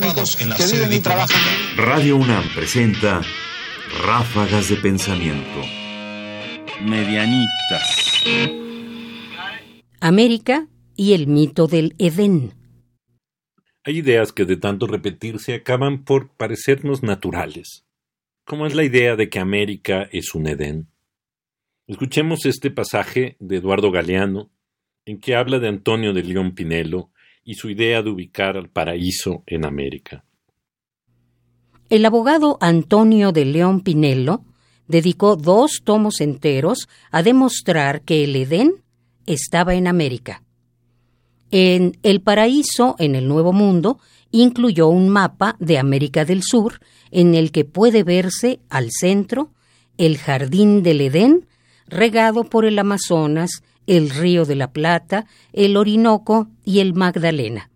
británicos que viven y trabajan. Radio UNAM presenta Ráfagas de Pensamiento. Medianitas. América y el mito del Edén. Hay ideas que de tanto repetirse acaban por parecernos naturales, como es la idea de que América es un Edén. Escuchemos este pasaje de Eduardo Galeano, en que habla de Antonio de León Pinelo y su idea de ubicar al paraíso en América. El abogado Antonio de León Pinelo dedicó dos tomos enteros a demostrar que el Edén estaba en América. En El Paraíso en el Nuevo Mundo incluyó un mapa de América del Sur en el que puede verse al centro el Jardín del Edén regado por el Amazonas, el Río de la Plata, el Orinoco y el Magdalena.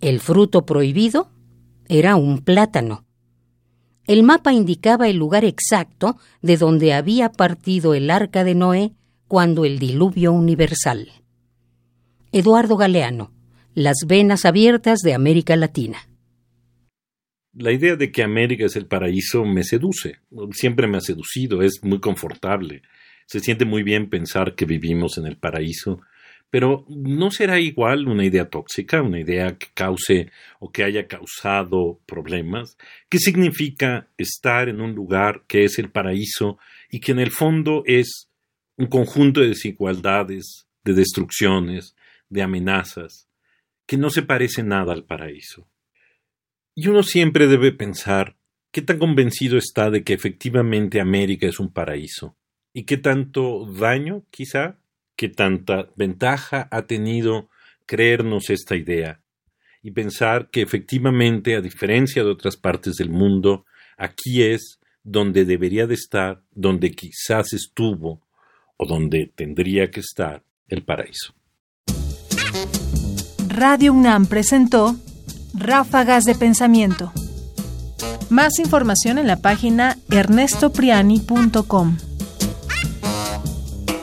El fruto prohibido era un plátano. El mapa indicaba el lugar exacto de donde había partido el arca de Noé cuando el diluvio universal. Eduardo Galeano, Las venas abiertas de América Latina. La idea de que América es el paraíso me seduce, siempre me ha seducido, es muy confortable, se siente muy bien pensar que vivimos en el paraíso, pero ¿no será igual una idea tóxica, una idea que cause o que haya causado problemas? ¿Qué significa estar en un lugar que es el paraíso y que en el fondo es un conjunto de desigualdades, de destrucciones, de amenazas, que no se parece nada al paraíso? Y uno siempre debe pensar qué tan convencido está de que efectivamente América es un paraíso y qué tanto daño, quizá, qué tanta ventaja ha tenido creernos esta idea y pensar que efectivamente, a diferencia de otras partes del mundo, aquí es donde debería de estar, donde quizás estuvo o donde tendría que estar el paraíso. Radio UNAM presentó Ráfagas de Pensamiento. Más información en la página ernestopriani.com.